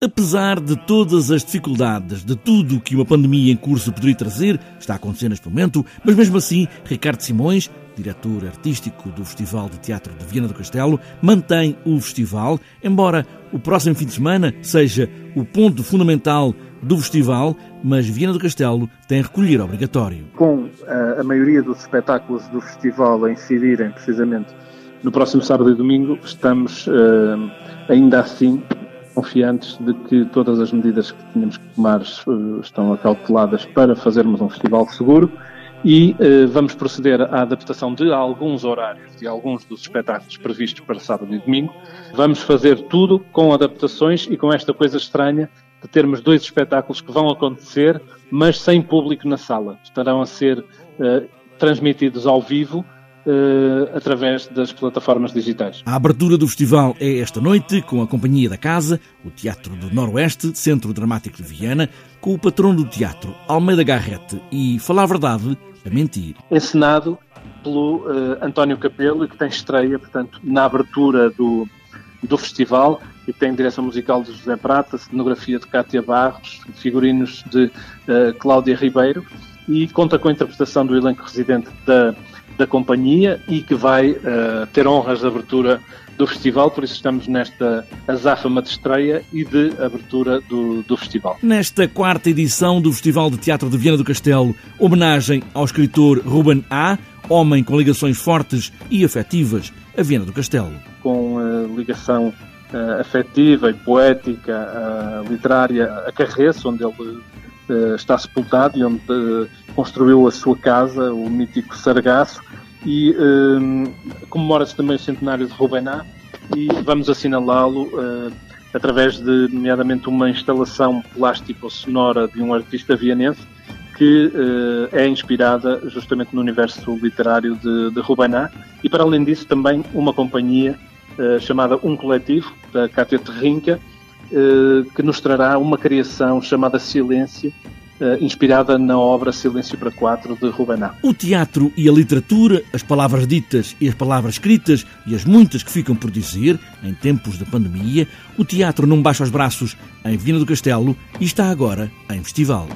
Apesar de todas as dificuldades, de tudo o que uma pandemia em curso poderia trazer, está a acontecer neste momento, mas mesmo assim, Ricardo Simões, diretor artístico do Festival de Teatro de Viana do Castelo, mantém o festival, embora o próximo fim de semana seja o ponto fundamental do festival, mas Viana do Castelo tem recolher obrigatório. Com a, eh, a maioria dos espetáculos do festival a incidirem precisamente no próximo sábado e domingo, estamos uh, ainda assim confiantes de que todas as medidas que tínhamos que tomar uh, estão acauteladas para fazermos um festival seguro e uh, vamos proceder à adaptação de alguns horários de alguns dos espetáculos previstos para sábado e domingo. Vamos fazer tudo com adaptações e com esta coisa estranha de termos dois espetáculos que vão acontecer, mas sem público na sala. Estarão a ser uh, transmitidos ao vivo uh, através das plataformas digitais. A abertura do festival é esta noite, com a Companhia da Casa, o Teatro do Noroeste, Centro Dramático de Viana, com o patrão do teatro, Almeida Garrete, e falar a verdade, a mentir. Encenado pelo uh, António Capelo, que tem estreia, portanto, na abertura do, do festival, e tem direção musical de José Prata, cenografia de Cátia Barros, figurinos de uh, Cláudia Ribeiro, e conta com a interpretação do elenco residente da da companhia e que vai uh, ter honras de abertura do festival, por isso estamos nesta azáfama de estreia e de abertura do, do festival. Nesta quarta edição do Festival de Teatro de Viana do Castelo, homenagem ao escritor Ruben A., homem com ligações fortes e afetivas a Viana do Castelo. Com uh, ligação uh, afetiva e poética, literária, a Carreço, onde ele está sepultado e onde construiu a sua casa, o mítico Sargaço, e um, comemora-se também o centenário de Rubená e vamos assinalá-lo através de, nomeadamente, uma instalação plástica ou sonora de um artista vienense que é inspirada justamente no universo literário de, de e, para além disso, também uma companhia chamada Um Coletivo, da Cátia Terrinca, que nos trará uma criação chamada Silêncio, Uh, inspirada na obra Silêncio para Quatro de Rubená. O teatro e a literatura, as palavras ditas e as palavras escritas e as muitas que ficam por dizer em tempos de pandemia, o teatro não baixa os braços em Viana do Castelo e está agora em festival.